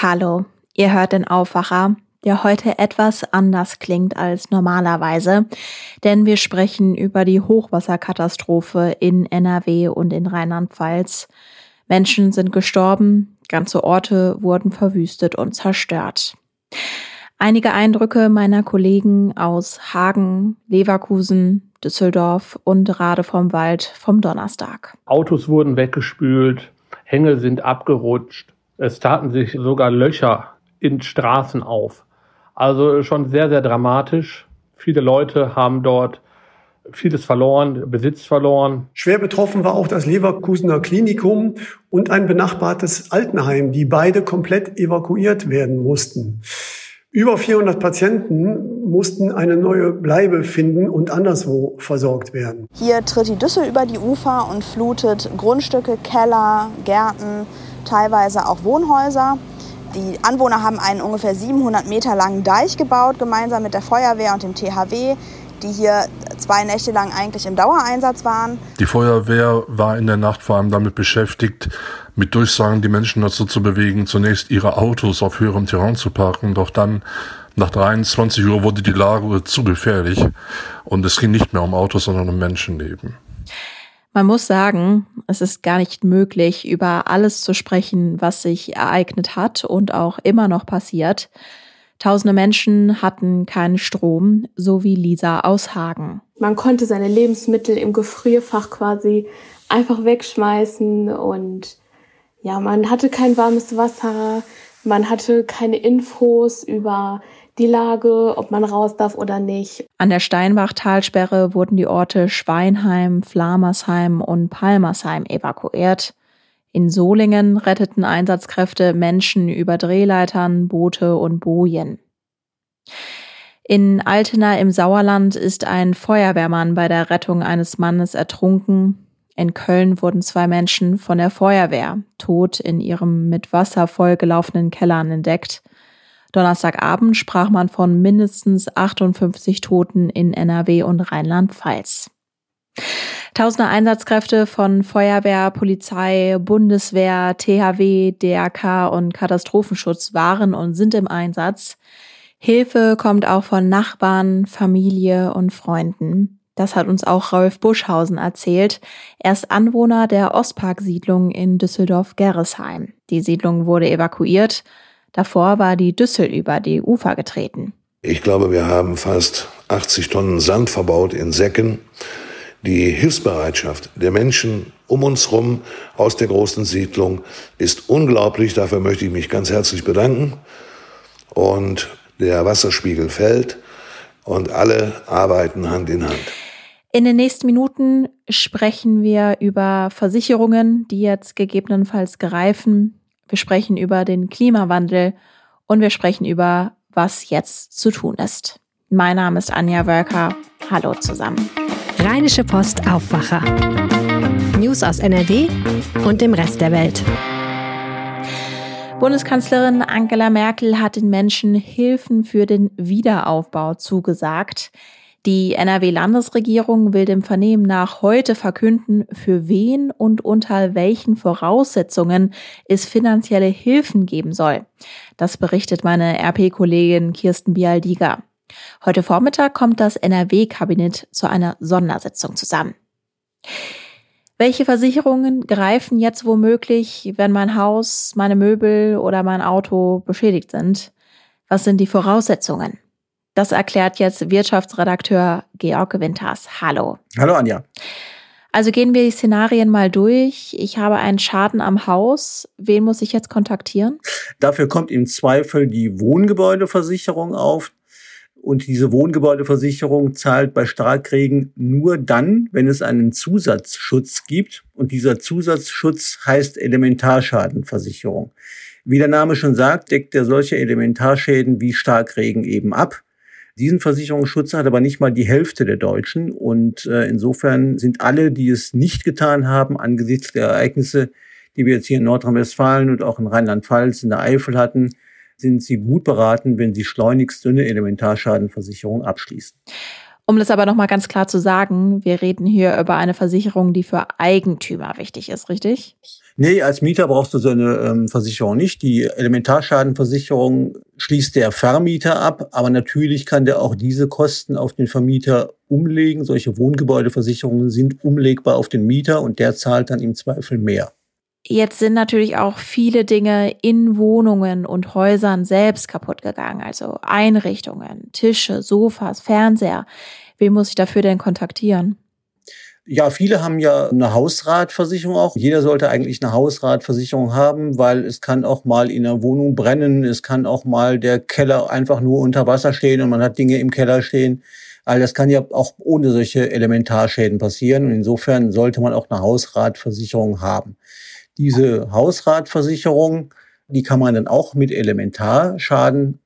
Hallo, ihr hört den Aufwacher, der heute etwas anders klingt als normalerweise, denn wir sprechen über die Hochwasserkatastrophe in NRW und in Rheinland-Pfalz. Menschen sind gestorben, ganze Orte wurden verwüstet und zerstört. Einige Eindrücke meiner Kollegen aus Hagen, Leverkusen, Düsseldorf und Rade vom Wald vom Donnerstag. Autos wurden weggespült, Hänge sind abgerutscht, es taten sich sogar Löcher in Straßen auf. Also schon sehr, sehr dramatisch. Viele Leute haben dort vieles verloren, Besitz verloren. Schwer betroffen war auch das Leverkusener Klinikum und ein benachbartes Altenheim, die beide komplett evakuiert werden mussten. Über 400 Patienten mussten eine neue Bleibe finden und anderswo versorgt werden. Hier tritt die Düssel über die Ufer und flutet Grundstücke, Keller, Gärten, teilweise auch Wohnhäuser. Die Anwohner haben einen ungefähr 700 Meter langen Deich gebaut, gemeinsam mit der Feuerwehr und dem THW, die hier zwei Nächte lang eigentlich im Dauereinsatz waren. Die Feuerwehr war in der Nacht vor allem damit beschäftigt, mit Durchsagen die Menschen dazu zu bewegen, zunächst ihre Autos auf höherem Terrain zu parken, doch dann nach 23 Uhr wurde die Lage zu gefährlich und es ging nicht mehr um Autos, sondern um Menschenleben. Man muss sagen, es ist gar nicht möglich, über alles zu sprechen, was sich ereignet hat und auch immer noch passiert. Tausende Menschen hatten keinen Strom, so wie Lisa aus Hagen. Man konnte seine Lebensmittel im Gefrierfach quasi einfach wegschmeißen und ja, man hatte kein warmes Wasser, man hatte keine Infos über die Lage, ob man raus darf oder nicht. An der Steinbach-Talsperre wurden die Orte Schweinheim, Flamersheim und Palmersheim evakuiert. In Solingen retteten Einsatzkräfte Menschen über Drehleitern, Boote und Bojen. In Altena im Sauerland ist ein Feuerwehrmann bei der Rettung eines Mannes ertrunken. In Köln wurden zwei Menschen von der Feuerwehr tot in ihrem mit Wasser vollgelaufenen Kellern entdeckt. Donnerstagabend sprach man von mindestens 58 Toten in NRW und Rheinland-Pfalz. Tausende Einsatzkräfte von Feuerwehr, Polizei, Bundeswehr, THW, DRK und Katastrophenschutz waren und sind im Einsatz. Hilfe kommt auch von Nachbarn, Familie und Freunden. Das hat uns auch Rolf Buschhausen erzählt. Er ist Anwohner der Ostpark-Siedlung in Düsseldorf-Gerresheim. Die Siedlung wurde evakuiert Davor war die Düssel über die Ufer getreten. Ich glaube, wir haben fast 80 Tonnen Sand verbaut in Säcken. Die Hilfsbereitschaft der Menschen um uns herum aus der großen Siedlung ist unglaublich. Dafür möchte ich mich ganz herzlich bedanken. Und der Wasserspiegel fällt und alle arbeiten Hand in Hand. In den nächsten Minuten sprechen wir über Versicherungen, die jetzt gegebenenfalls greifen, wir sprechen über den Klimawandel und wir sprechen über, was jetzt zu tun ist. Mein Name ist Anja Wölker. Hallo zusammen. Rheinische Post Aufwacher. News aus NRW und dem Rest der Welt. Bundeskanzlerin Angela Merkel hat den Menschen Hilfen für den Wiederaufbau zugesagt. Die NRW-Landesregierung will dem Vernehmen nach heute verkünden, für wen und unter welchen Voraussetzungen es finanzielle Hilfen geben soll. Das berichtet meine RP-Kollegin Kirsten Bialdiger. Heute Vormittag kommt das NRW-Kabinett zu einer Sondersitzung zusammen. Welche Versicherungen greifen jetzt womöglich, wenn mein Haus, meine Möbel oder mein Auto beschädigt sind? Was sind die Voraussetzungen? Das erklärt jetzt Wirtschaftsredakteur Georg Winters. Hallo. Hallo Anja. Also gehen wir die Szenarien mal durch. Ich habe einen Schaden am Haus. Wen muss ich jetzt kontaktieren? Dafür kommt im Zweifel die Wohngebäudeversicherung auf. Und diese Wohngebäudeversicherung zahlt bei Starkregen nur dann, wenn es einen Zusatzschutz gibt. Und dieser Zusatzschutz heißt Elementarschadenversicherung. Wie der Name schon sagt, deckt er solche Elementarschäden wie Starkregen eben ab. Diesen Versicherungsschutz hat aber nicht mal die Hälfte der Deutschen. Und äh, insofern sind alle, die es nicht getan haben, angesichts der Ereignisse, die wir jetzt hier in Nordrhein-Westfalen und auch in Rheinland-Pfalz, in der Eifel hatten, sind sie gut beraten, wenn sie schleunigst eine Elementarschadenversicherung abschließen. Um das aber nochmal ganz klar zu sagen, wir reden hier über eine Versicherung, die für Eigentümer wichtig ist, richtig? Nee, als Mieter brauchst du so eine ähm, Versicherung nicht. Die Elementarschadenversicherung schließt der Vermieter ab, aber natürlich kann der auch diese Kosten auf den Vermieter umlegen. Solche Wohngebäudeversicherungen sind umlegbar auf den Mieter und der zahlt dann im Zweifel mehr. Jetzt sind natürlich auch viele Dinge in Wohnungen und Häusern selbst kaputt gegangen, also Einrichtungen, Tische, Sofas, Fernseher. Wen muss ich dafür denn kontaktieren? Ja, viele haben ja eine Hausratversicherung auch. Jeder sollte eigentlich eine Hausratversicherung haben, weil es kann auch mal in der Wohnung brennen. Es kann auch mal der Keller einfach nur unter Wasser stehen und man hat Dinge im Keller stehen. All das kann ja auch ohne solche Elementarschäden passieren. Und insofern sollte man auch eine Hausratversicherung haben. Diese Hausratversicherung, die kann man dann auch mit Elementarschaden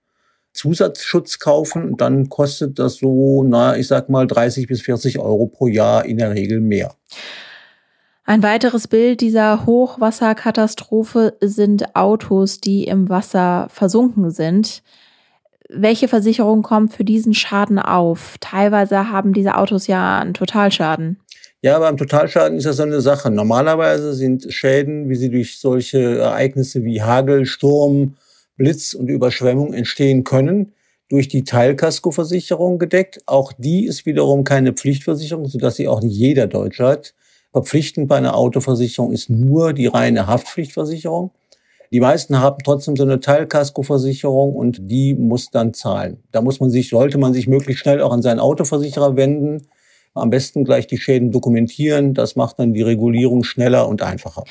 Zusatzschutz kaufen dann kostet das so, na, ich sag mal 30 bis 40 Euro pro Jahr in der Regel mehr. Ein weiteres Bild dieser Hochwasserkatastrophe sind Autos, die im Wasser versunken sind. Welche Versicherung kommt für diesen Schaden auf? Teilweise haben diese Autos ja einen Totalschaden. Ja, beim Totalschaden ist das so eine Sache. Normalerweise sind Schäden, wie sie durch solche Ereignisse wie Hagel, Sturm, Blitz und Überschwemmung entstehen können, durch die Teilkaskoversicherung gedeckt. Auch die ist wiederum keine Pflichtversicherung, sodass sie auch nicht jeder Deutsche hat. Verpflichtend bei einer Autoversicherung ist nur die reine Haftpflichtversicherung. Die meisten haben trotzdem so eine Teilkaskoversicherung und die muss dann zahlen. Da muss man sich, sollte man sich möglichst schnell auch an seinen Autoversicherer wenden. Am besten gleich die Schäden dokumentieren. Das macht dann die Regulierung schneller und einfacher.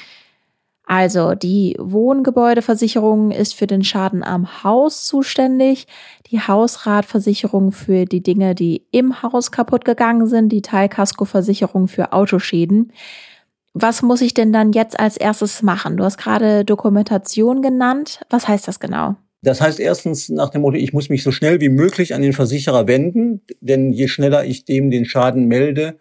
Also die Wohngebäudeversicherung ist für den Schaden am Haus zuständig, die Hausratversicherung für die Dinge, die im Haus kaputt gegangen sind, die Teilkaskoversicherung für Autoschäden. Was muss ich denn dann jetzt als erstes machen? Du hast gerade Dokumentation genannt. Was heißt das genau? Das heißt erstens nach dem Motto, ich muss mich so schnell wie möglich an den Versicherer wenden, denn je schneller ich dem den Schaden melde,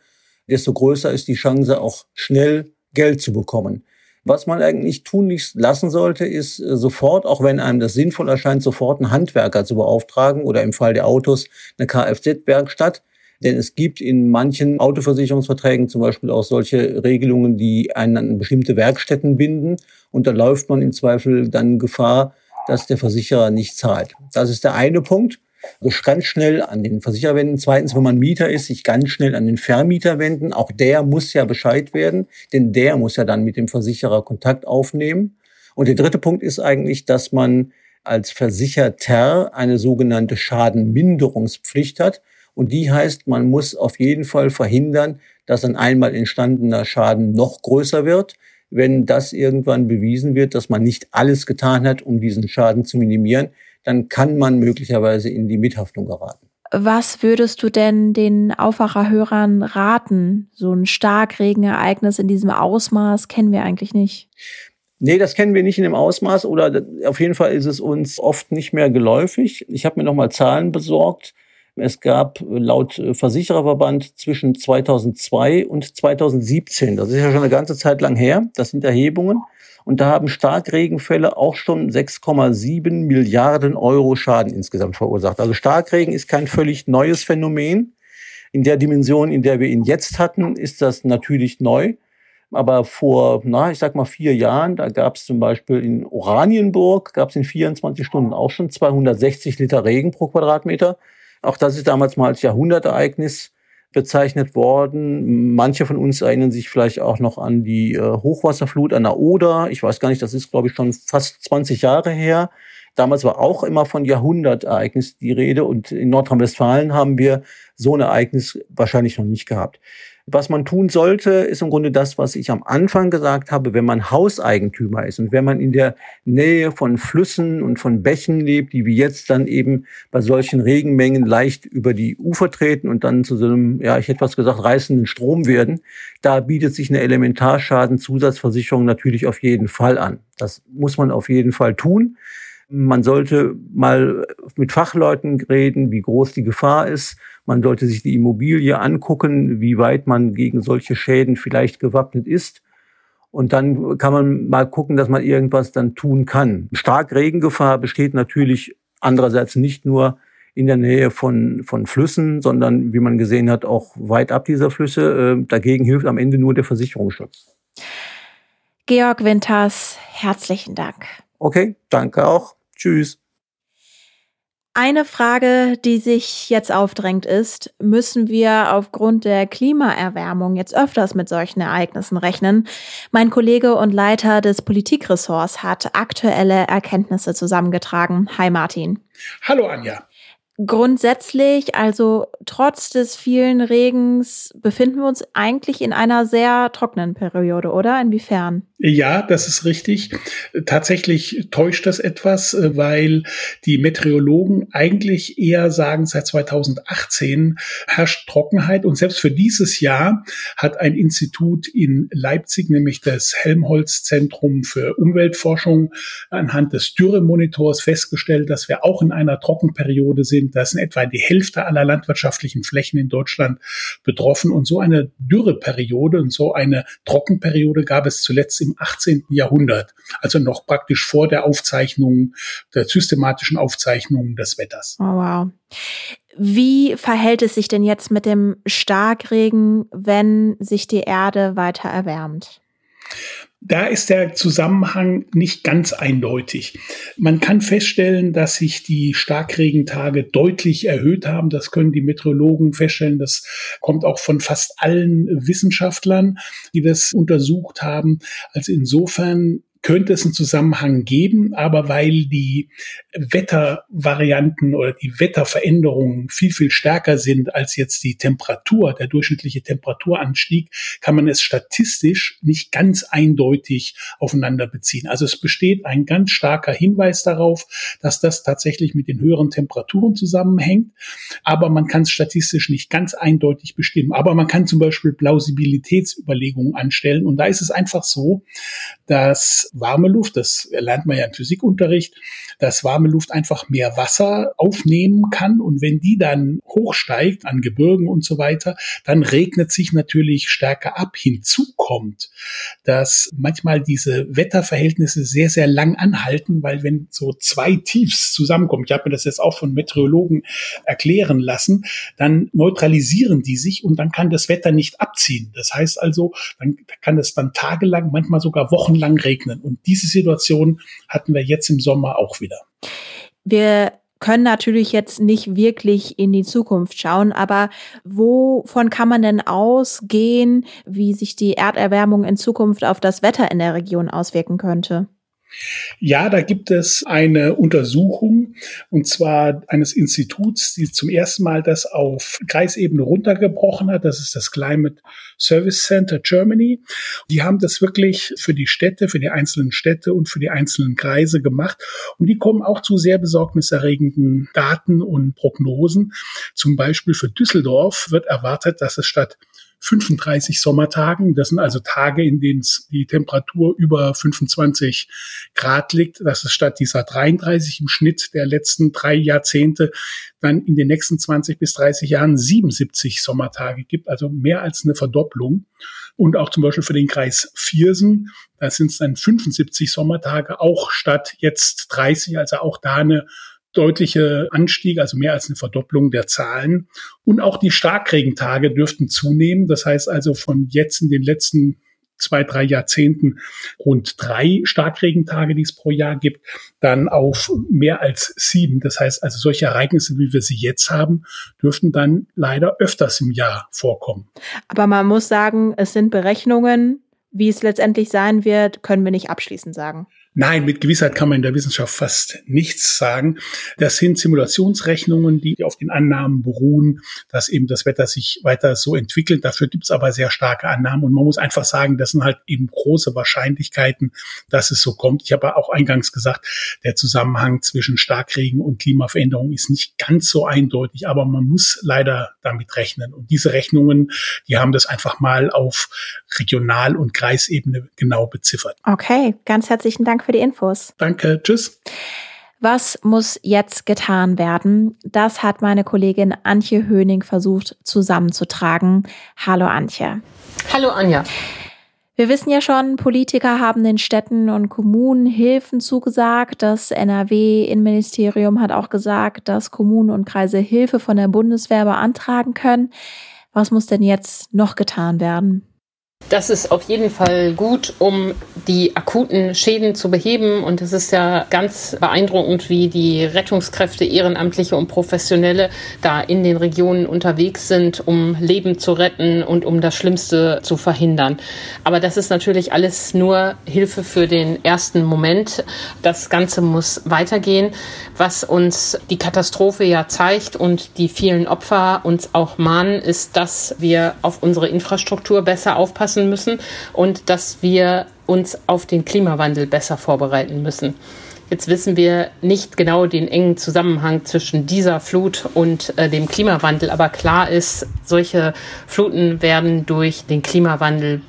desto größer ist die Chance, auch schnell Geld zu bekommen. Was man eigentlich tunlichst lassen sollte, ist äh, sofort, auch wenn einem das sinnvoll erscheint, sofort einen Handwerker zu beauftragen oder im Fall der Autos eine Kfz-Werkstatt. Denn es gibt in manchen Autoversicherungsverträgen zum Beispiel auch solche Regelungen, die einen an bestimmte Werkstätten binden. Und da läuft man im Zweifel dann Gefahr, dass der Versicherer nicht zahlt. Das ist der eine Punkt. Also ganz schnell an den Versicherer wenden. Zweitens, wenn man Mieter ist, sich ganz schnell an den Vermieter wenden. Auch der muss ja Bescheid werden, denn der muss ja dann mit dem Versicherer Kontakt aufnehmen. Und der dritte Punkt ist eigentlich, dass man als Versicherter eine sogenannte Schadenminderungspflicht hat. Und die heißt, man muss auf jeden Fall verhindern, dass ein einmal entstandener Schaden noch größer wird. Wenn das irgendwann bewiesen wird, dass man nicht alles getan hat, um diesen Schaden zu minimieren, dann kann man möglicherweise in die Mithaftung geraten. Was würdest du denn den Aufwacherhörern raten? So ein Starkregenereignis in diesem Ausmaß kennen wir eigentlich nicht. Nee, das kennen wir nicht in dem Ausmaß oder auf jeden Fall ist es uns oft nicht mehr geläufig. Ich habe mir nochmal Zahlen besorgt. Es gab laut Versichererverband zwischen 2002 und 2017, das ist ja schon eine ganze Zeit lang her, das sind Erhebungen, und da haben Starkregenfälle auch schon 6,7 Milliarden Euro Schaden insgesamt verursacht. Also Starkregen ist kein völlig neues Phänomen. In der Dimension, in der wir ihn jetzt hatten, ist das natürlich neu. Aber vor, na, ich sag mal vier Jahren, da gab es zum Beispiel in Oranienburg, gab es in 24 Stunden auch schon 260 Liter Regen pro Quadratmeter. Auch das ist damals mal als Jahrhundertereignis bezeichnet worden. Manche von uns erinnern sich vielleicht auch noch an die äh, Hochwasserflut an der Oder. Ich weiß gar nicht, das ist, glaube ich, schon fast 20 Jahre her. Damals war auch immer von Jahrhundertereignis die Rede und in Nordrhein-Westfalen haben wir so ein Ereignis wahrscheinlich noch nicht gehabt. Was man tun sollte, ist im Grunde das, was ich am Anfang gesagt habe, wenn man Hauseigentümer ist und wenn man in der Nähe von Flüssen und von Bächen lebt, die wie jetzt dann eben bei solchen Regenmengen leicht über die Ufer treten und dann zu so einem, ja, ich hätte was gesagt, reißenden Strom werden, da bietet sich eine Elementarschadenzusatzversicherung natürlich auf jeden Fall an. Das muss man auf jeden Fall tun. Man sollte mal mit Fachleuten reden, wie groß die Gefahr ist. Man sollte sich die Immobilie angucken, wie weit man gegen solche Schäden vielleicht gewappnet ist. Und dann kann man mal gucken, dass man irgendwas dann tun kann. Stark Regengefahr besteht natürlich andererseits nicht nur in der Nähe von, von Flüssen, sondern wie man gesehen hat, auch weit ab dieser Flüsse. Äh, dagegen hilft am Ende nur der Versicherungsschutz. Georg Winters, herzlichen Dank. Okay, danke auch. Tschüss. Eine Frage, die sich jetzt aufdrängt, ist, müssen wir aufgrund der Klimaerwärmung jetzt öfters mit solchen Ereignissen rechnen? Mein Kollege und Leiter des Politikressorts hat aktuelle Erkenntnisse zusammengetragen. Hi Martin. Hallo Anja. Grundsätzlich, also trotz des vielen Regens, befinden wir uns eigentlich in einer sehr trockenen Periode, oder? Inwiefern? Ja, das ist richtig. Tatsächlich täuscht das etwas, äh, weil die Meteorologen eigentlich eher sagen, seit 2018 herrscht Trockenheit. Und selbst für dieses Jahr hat ein Institut in Leipzig, nämlich das Helmholtz Zentrum für Umweltforschung, anhand des Dürremonitors festgestellt, dass wir auch in einer Trockenperiode sind da sind etwa die Hälfte aller landwirtschaftlichen Flächen in Deutschland betroffen. Und so eine Dürreperiode und so eine Trockenperiode gab es zuletzt im 18. Jahrhundert, also noch praktisch vor der Aufzeichnung, der systematischen Aufzeichnung des Wetters. Oh, wow. Wie verhält es sich denn jetzt mit dem Starkregen, wenn sich die Erde weiter erwärmt? Da ist der Zusammenhang nicht ganz eindeutig. Man kann feststellen, dass sich die Starkregentage deutlich erhöht haben. Das können die Meteorologen feststellen. Das kommt auch von fast allen Wissenschaftlern, die das untersucht haben. Also insofern könnte es einen Zusammenhang geben, aber weil die Wettervarianten oder die Wetterveränderungen viel, viel stärker sind als jetzt die Temperatur, der durchschnittliche Temperaturanstieg, kann man es statistisch nicht ganz eindeutig aufeinander beziehen. Also es besteht ein ganz starker Hinweis darauf, dass das tatsächlich mit den höheren Temperaturen zusammenhängt, aber man kann es statistisch nicht ganz eindeutig bestimmen. Aber man kann zum Beispiel Plausibilitätsüberlegungen anstellen und da ist es einfach so, dass warme Luft, das lernt man ja im Physikunterricht, dass warme Luft einfach mehr Wasser aufnehmen kann und wenn die dann hochsteigt an Gebirgen und so weiter, dann regnet sich natürlich stärker ab. Hinzu kommt, dass manchmal diese Wetterverhältnisse sehr, sehr lang anhalten, weil wenn so zwei Tiefs zusammenkommen, ich habe mir das jetzt auch von Meteorologen erklären lassen, dann neutralisieren die sich und dann kann das Wetter nicht abziehen. Das heißt also, dann kann es dann tagelang, manchmal sogar wochenlang regnen. Und diese Situation hatten wir jetzt im Sommer auch wieder. Wir können natürlich jetzt nicht wirklich in die Zukunft schauen, aber wovon kann man denn ausgehen, wie sich die Erderwärmung in Zukunft auf das Wetter in der Region auswirken könnte? Ja, da gibt es eine Untersuchung und zwar eines Instituts, die zum ersten Mal das auf Kreisebene runtergebrochen hat. Das ist das Climate Service Center Germany. Die haben das wirklich für die Städte, für die einzelnen Städte und für die einzelnen Kreise gemacht. Und die kommen auch zu sehr besorgniserregenden Daten und Prognosen. Zum Beispiel für Düsseldorf wird erwartet, dass es statt 35 Sommertagen. Das sind also Tage, in denen die Temperatur über 25 Grad liegt. Das ist statt dieser 33 im Schnitt der letzten drei Jahrzehnte dann in den nächsten 20 bis 30 Jahren 77 Sommertage gibt, also mehr als eine Verdopplung. Und auch zum Beispiel für den Kreis Viersen, da sind es dann 75 Sommertage, auch statt jetzt 30, also auch da eine deutliche Anstieg, also mehr als eine Verdopplung der Zahlen. Und auch die Starkregentage dürften zunehmen. Das heißt also von jetzt in den letzten zwei, drei Jahrzehnten rund drei Starkregentage, die es pro Jahr gibt, dann auf mehr als sieben. Das heißt also solche Ereignisse, wie wir sie jetzt haben, dürften dann leider öfters im Jahr vorkommen. Aber man muss sagen, es sind Berechnungen. Wie es letztendlich sein wird, können wir nicht abschließend sagen. Nein, mit Gewissheit kann man in der Wissenschaft fast nichts sagen. Das sind Simulationsrechnungen, die auf den Annahmen beruhen, dass eben das Wetter sich weiter so entwickelt. Dafür gibt es aber sehr starke Annahmen und man muss einfach sagen, das sind halt eben große Wahrscheinlichkeiten, dass es so kommt. Ich habe auch eingangs gesagt, der Zusammenhang zwischen Starkregen und Klimaveränderung ist nicht ganz so eindeutig, aber man muss leider damit rechnen. Und diese Rechnungen, die haben das einfach mal auf Regional- und Kreisebene genau beziffert. Okay, ganz herzlichen Dank für die Infos. Danke, tschüss. Was muss jetzt getan werden? Das hat meine Kollegin Antje Höning versucht zusammenzutragen. Hallo Antje. Hallo Anja. Wir wissen ja schon, Politiker haben den Städten und Kommunen Hilfen zugesagt. Das NRW-Innenministerium hat auch gesagt, dass Kommunen und Kreise Hilfe von der Bundeswehr beantragen können. Was muss denn jetzt noch getan werden? Das ist auf jeden Fall gut, um die akuten Schäden zu beheben. Und es ist ja ganz beeindruckend, wie die Rettungskräfte, Ehrenamtliche und Professionelle da in den Regionen unterwegs sind, um Leben zu retten und um das Schlimmste zu verhindern. Aber das ist natürlich alles nur Hilfe für den ersten Moment. Das Ganze muss weitergehen, was uns die Katastrophe ja zeigt und die vielen Opfer uns auch mahnen, ist, dass wir auf unsere Infrastruktur besser aufpassen müssen und dass wir uns auf den Klimawandel besser vorbereiten müssen. Jetzt wissen wir nicht genau den engen Zusammenhang zwischen dieser Flut und äh, dem Klimawandel, aber klar ist, solche Fluten werden durch den Klimawandel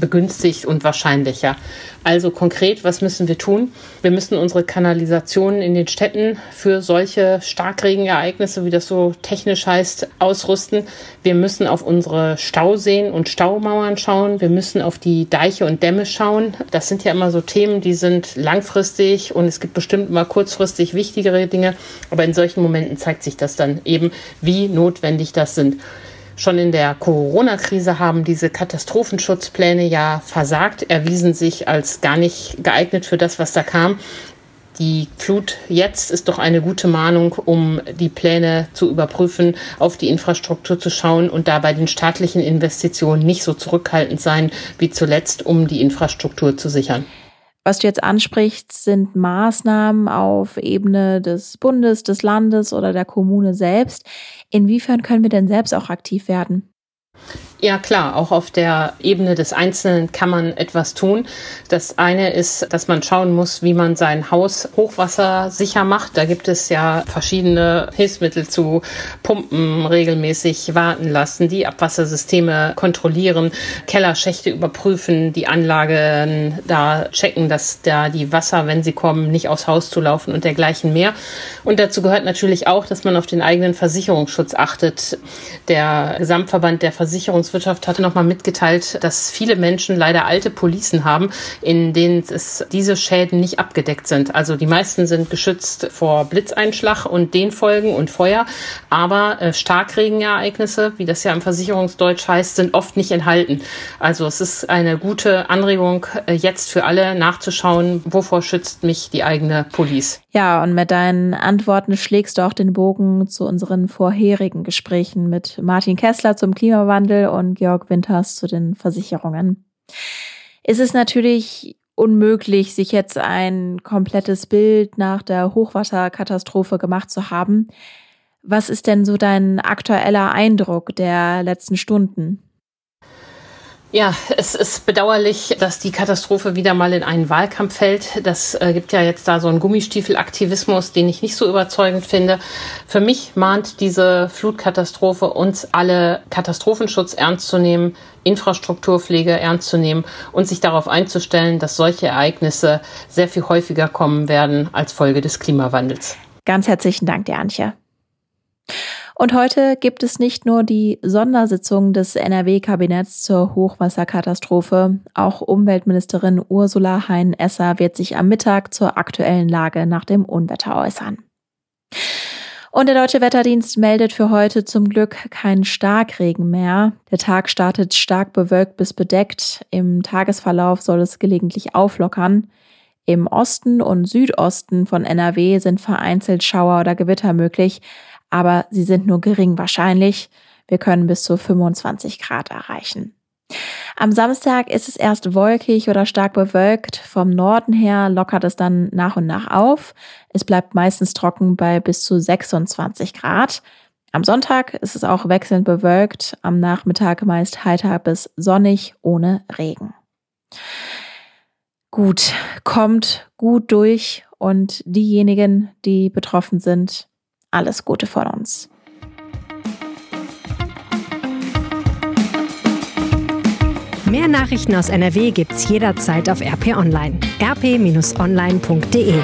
begünstigt und wahrscheinlicher. Also konkret, was müssen wir tun? Wir müssen unsere Kanalisationen in den Städten für solche Starkregenereignisse, wie das so technisch heißt, ausrüsten. Wir müssen auf unsere Stauseen und Staumauern schauen. Wir müssen auf die Deiche und Dämme schauen. Das sind ja immer so Themen, die sind langfristig und es gibt bestimmt mal kurzfristig wichtigere Dinge. Aber in solchen Momenten zeigt sich das dann eben, wie notwendig das sind. Schon in der Corona-Krise haben diese Katastrophenschutzpläne ja versagt, erwiesen sich als gar nicht geeignet für das, was da kam. Die Flut jetzt ist doch eine gute Mahnung, um die Pläne zu überprüfen, auf die Infrastruktur zu schauen und da bei den staatlichen Investitionen nicht so zurückhaltend sein wie zuletzt, um die Infrastruktur zu sichern. Was du jetzt ansprichst, sind Maßnahmen auf Ebene des Bundes, des Landes oder der Kommune selbst. Inwiefern können wir denn selbst auch aktiv werden? Ja klar, auch auf der Ebene des Einzelnen kann man etwas tun. Das eine ist, dass man schauen muss, wie man sein Haus hochwassersicher macht. Da gibt es ja verschiedene Hilfsmittel zu Pumpen regelmäßig warten lassen, die Abwassersysteme kontrollieren, Kellerschächte überprüfen, die Anlagen da checken, dass da die Wasser, wenn sie kommen, nicht aufs Haus zu laufen und dergleichen mehr. Und dazu gehört natürlich auch, dass man auf den eigenen Versicherungsschutz achtet. Der Gesamtverband der Versicherungs Versicherungswirtschaft hatte nochmal mitgeteilt, dass viele Menschen leider alte Policen haben, in denen es diese Schäden nicht abgedeckt sind. Also die meisten sind geschützt vor Blitzeinschlag und den Folgen und Feuer, aber äh, Starkregenereignisse, wie das ja im Versicherungsdeutsch heißt, sind oft nicht enthalten. Also es ist eine gute Anregung, äh, jetzt für alle nachzuschauen, wovor schützt mich die eigene Police. Ja, und mit deinen Antworten schlägst du auch den Bogen zu unseren vorherigen Gesprächen mit Martin Kessler zum Klimawandel und Georg Winters zu den Versicherungen. Es ist natürlich unmöglich, sich jetzt ein komplettes Bild nach der Hochwasserkatastrophe gemacht zu haben. Was ist denn so dein aktueller Eindruck der letzten Stunden? Ja, es ist bedauerlich, dass die Katastrophe wieder mal in einen Wahlkampf fällt. Das äh, gibt ja jetzt da so einen Gummistiefelaktivismus, den ich nicht so überzeugend finde. Für mich mahnt diese Flutkatastrophe uns alle Katastrophenschutz ernst zu nehmen, Infrastrukturpflege ernst zu nehmen und sich darauf einzustellen, dass solche Ereignisse sehr viel häufiger kommen werden als Folge des Klimawandels. Ganz herzlichen Dank dir, Antje. Und heute gibt es nicht nur die Sondersitzung des NRW-Kabinetts zur Hochwasserkatastrophe. Auch Umweltministerin Ursula Hein-Esser wird sich am Mittag zur aktuellen Lage nach dem Unwetter äußern. Und der Deutsche Wetterdienst meldet für heute zum Glück keinen Starkregen mehr. Der Tag startet stark bewölkt bis bedeckt. Im Tagesverlauf soll es gelegentlich auflockern. Im Osten und Südosten von NRW sind vereinzelt Schauer oder Gewitter möglich aber sie sind nur gering wahrscheinlich. Wir können bis zu 25 Grad erreichen. Am Samstag ist es erst wolkig oder stark bewölkt. Vom Norden her lockert es dann nach und nach auf. Es bleibt meistens trocken bei bis zu 26 Grad. Am Sonntag ist es auch wechselnd bewölkt, am Nachmittag meist heiter bis sonnig ohne Regen. Gut, kommt gut durch und diejenigen, die betroffen sind, alles Gute von uns. Mehr Nachrichten aus NRW gibt's jederzeit auf RP Online. rp-online.de